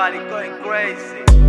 Everybody going crazy.